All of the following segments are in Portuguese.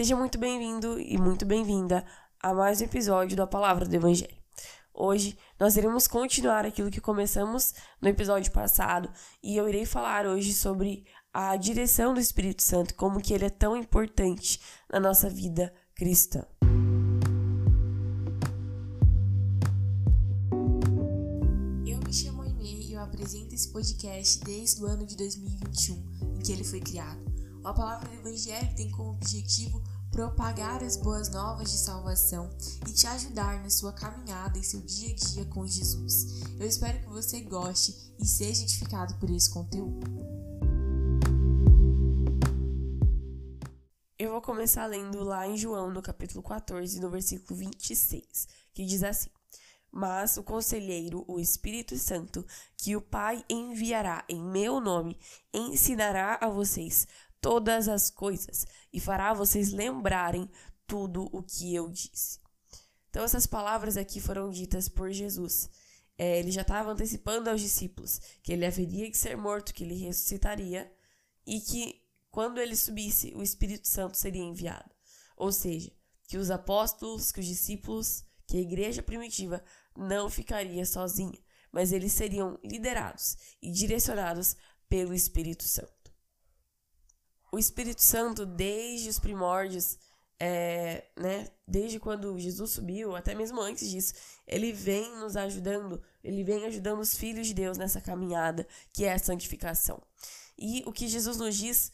Seja muito bem-vindo e muito bem-vinda a mais um episódio da Palavra do Evangelho. Hoje nós iremos continuar aquilo que começamos no episódio passado e eu irei falar hoje sobre a direção do Espírito Santo, como que ele é tão importante na nossa vida cristã. Eu me chamo Aimee e eu apresento esse podcast desde o ano de 2021, em que ele foi criado. A palavra do Evangelho tem como objetivo propagar as boas novas de salvação e te ajudar na sua caminhada em seu dia a dia com Jesus. Eu espero que você goste e seja edificado por esse conteúdo. Eu vou começar lendo lá em João, no capítulo 14, no versículo 26, que diz assim: Mas o conselheiro, o Espírito Santo, que o Pai enviará em meu nome, ensinará a vocês todas as coisas e fará vocês lembrarem tudo o que eu disse. Então, essas palavras aqui foram ditas por Jesus. É, ele já estava antecipando aos discípulos que ele haveria que ser morto, que ele ressuscitaria e que, quando ele subisse, o Espírito Santo seria enviado. Ou seja, que os apóstolos, que os discípulos, que a igreja primitiva não ficaria sozinha, mas eles seriam liderados e direcionados pelo Espírito Santo o Espírito Santo, desde os primórdios, é, né, desde quando Jesus subiu, até mesmo antes disso, ele vem nos ajudando, ele vem ajudando os filhos de Deus nessa caminhada que é a santificação. E o que Jesus nos diz,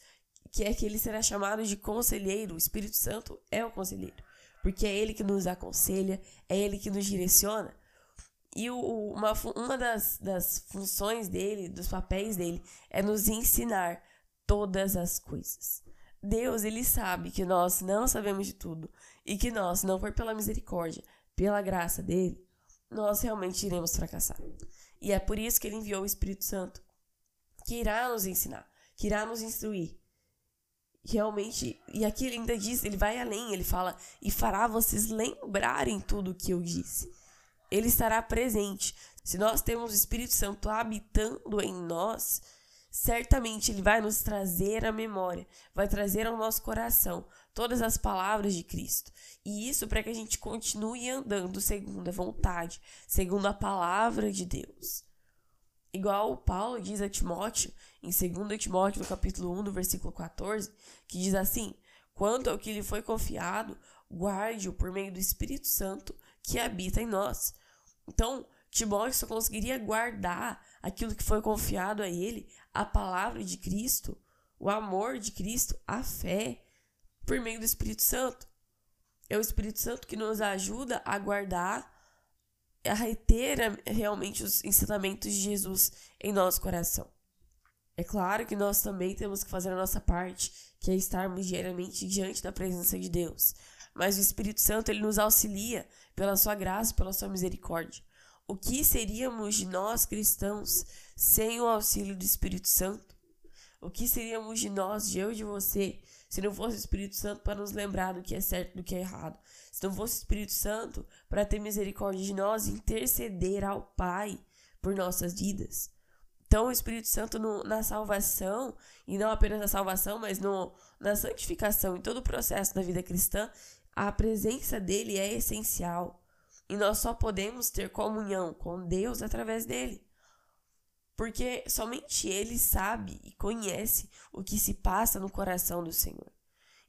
que é que ele será chamado de conselheiro, o Espírito Santo é o conselheiro, porque é ele que nos aconselha, é ele que nos direciona. E o, uma, uma das, das funções dele, dos papéis dele, é nos ensinar todas as coisas. Deus, ele sabe que nós não sabemos de tudo e que nós, não for pela misericórdia, pela graça dele, nós realmente iremos fracassar. E é por isso que ele enviou o Espírito Santo, que irá nos ensinar, que irá nos instruir. Realmente, e aqui ele ainda diz, ele vai além, ele fala, e fará vocês lembrarem tudo o que eu disse. Ele estará presente. Se nós temos o Espírito Santo habitando em nós, certamente Ele vai nos trazer à memória, vai trazer ao nosso coração todas as palavras de Cristo. E isso para que a gente continue andando segundo a vontade, segundo a palavra de Deus. Igual Paulo diz a Timóteo, em 2 Timóteo, no capítulo 1, no versículo 14, que diz assim: Quanto ao que lhe foi confiado, guarde-o por meio do Espírito Santo que habita em nós. Então, Timóteo só conseguiria guardar aquilo que foi confiado a ele, a palavra de Cristo, o amor de Cristo, a fé, por meio do Espírito Santo. É o Espírito Santo que nos ajuda a guardar, a reter realmente os ensinamentos de Jesus em nosso coração. É claro que nós também temos que fazer a nossa parte, que é estarmos diariamente diante da presença de Deus. Mas o Espírito Santo ele nos auxilia pela sua graça, pela sua misericórdia. O que seríamos de nós cristãos sem o auxílio do Espírito Santo? O que seríamos de nós, de eu e de você, se não fosse o Espírito Santo para nos lembrar do que é certo e do que é errado? Se não fosse o Espírito Santo para ter misericórdia de nós e interceder ao Pai por nossas vidas? Então, o Espírito Santo no, na salvação, e não apenas na salvação, mas no, na santificação, em todo o processo da vida cristã, a presença dele é essencial. E nós só podemos ter comunhão com Deus através dele. Porque somente ele sabe e conhece o que se passa no coração do Senhor.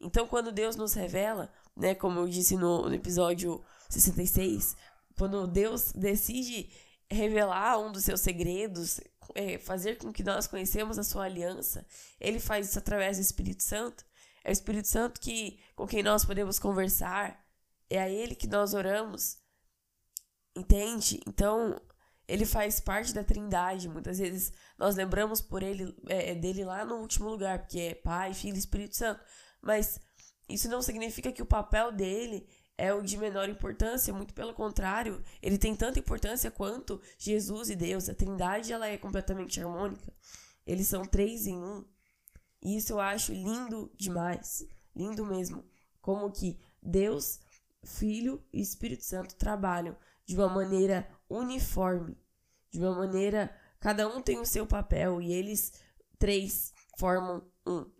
Então, quando Deus nos revela, né, como eu disse no, no episódio 66, quando Deus decide revelar um dos seus segredos, é, fazer com que nós conhecemos a sua aliança, ele faz isso através do Espírito Santo. É o Espírito Santo que com quem nós podemos conversar, é a ele que nós oramos. Entende? Então, ele faz parte da trindade. Muitas vezes nós lembramos por ele é, é, dele lá no último lugar, porque é Pai, Filho e Espírito Santo. Mas isso não significa que o papel dele é o de menor importância, muito pelo contrário, ele tem tanta importância quanto Jesus e Deus. A Trindade ela é completamente harmônica. Eles são três em um. E isso eu acho lindo demais, lindo mesmo, como que Deus, Filho e Espírito Santo trabalham de uma maneira uniforme, de uma maneira. Cada um tem o seu papel e eles três formam um.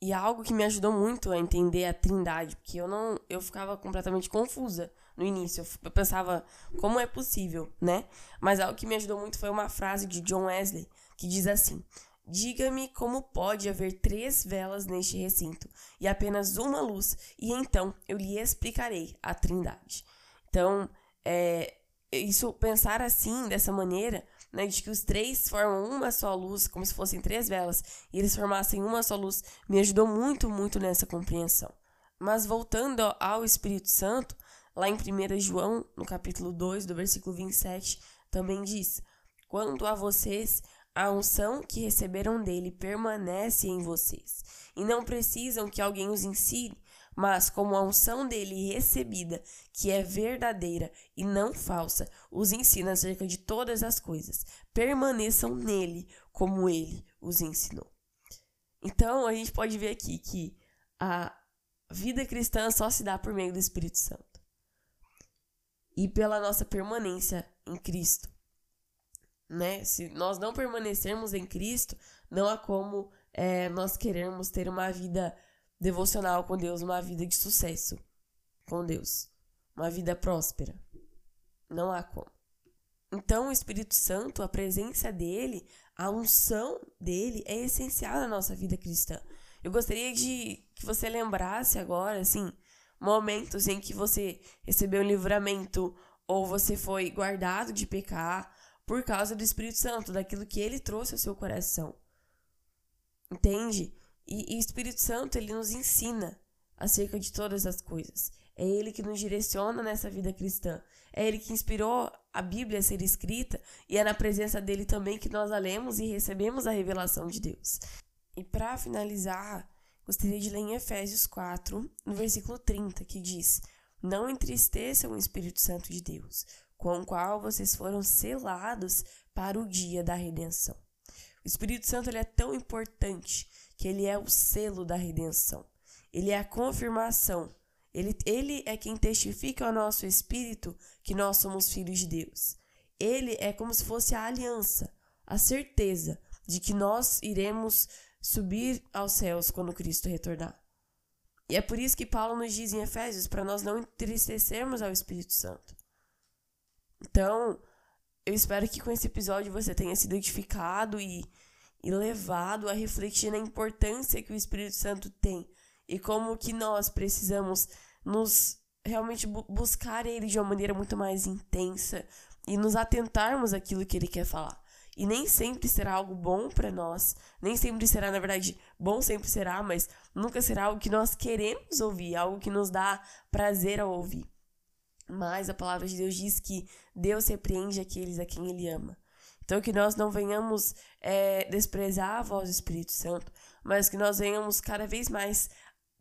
E algo que me ajudou muito a entender a Trindade, porque eu não, eu ficava completamente confusa no início. Eu pensava como é possível, né? Mas algo que me ajudou muito foi uma frase de John Wesley que diz assim: Diga-me como pode haver três velas neste recinto e apenas uma luz, e então eu lhe explicarei a Trindade. Então, é, isso pensar assim, dessa maneira, né, de que os três formam uma só luz, como se fossem três velas, e eles formassem uma só luz, me ajudou muito, muito nessa compreensão. Mas voltando ao Espírito Santo, lá em 1 João, no capítulo 2, do versículo 27, também diz: Quanto a vocês, a unção que receberam dele permanece em vocês, e não precisam que alguém os ensine, mas como a unção dele recebida, que é verdadeira e não falsa, os ensina acerca de todas as coisas. Permaneçam nele, como ele os ensinou. Então, a gente pode ver aqui que a vida cristã só se dá por meio do Espírito Santo e pela nossa permanência em Cristo. Né? Se nós não permanecermos em Cristo, não há como é, nós querermos ter uma vida devocional com Deus, uma vida de sucesso com Deus, uma vida próspera. Não há como. Então, o Espírito Santo, a presença dele, a unção dele é essencial na nossa vida cristã. Eu gostaria de que você lembrasse agora, assim, momentos em que você recebeu um livramento ou você foi guardado de pecar por causa do Espírito Santo, daquilo que ele trouxe ao seu coração. Entende? E, o Espírito Santo, ele nos ensina acerca de todas as coisas. É ele que nos direciona nessa vida cristã. É ele que inspirou a Bíblia a ser escrita e é na presença dele também que nós a lemos e recebemos a revelação de Deus. E para finalizar, gostaria de ler em Efésios 4, no versículo 30, que diz: Não entristeçam o Espírito Santo de Deus, com o qual vocês foram selados para o dia da redenção. O Espírito Santo ele é tão importante que ele é o selo da redenção. Ele é a confirmação. Ele, ele é quem testifica ao nosso espírito que nós somos filhos de Deus. Ele é como se fosse a aliança, a certeza de que nós iremos subir aos céus quando Cristo retornar. E é por isso que Paulo nos diz em Efésios para nós não entristecermos ao Espírito Santo. Então, eu espero que com esse episódio você tenha se identificado e e levado a refletir na importância que o Espírito Santo tem e como que nós precisamos nos realmente bu buscar ele de uma maneira muito mais intensa e nos atentarmos àquilo que ele quer falar. E nem sempre será algo bom para nós, nem sempre será, na verdade, bom sempre será, mas nunca será algo que nós queremos ouvir, algo que nos dá prazer ao ouvir. Mas a palavra de Deus diz que Deus repreende aqueles a quem ele ama. Então, que nós não venhamos é, desprezar a voz do Espírito Santo, mas que nós venhamos cada vez mais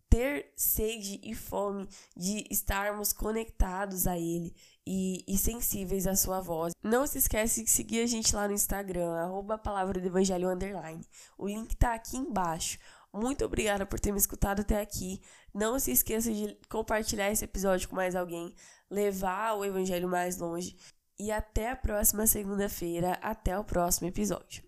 ter sede e fome de estarmos conectados a Ele e, e, sensíveis à sua voz. Não se esquece de seguir a gente lá no Instagram, arroba palavra do evangelho underline. O link tá aqui embaixo. Muito obrigada por ter me escutado até aqui. Não se esqueça de compartilhar esse episódio com mais alguém, levar o evangelho mais longe. E até a próxima segunda-feira, até o próximo episódio.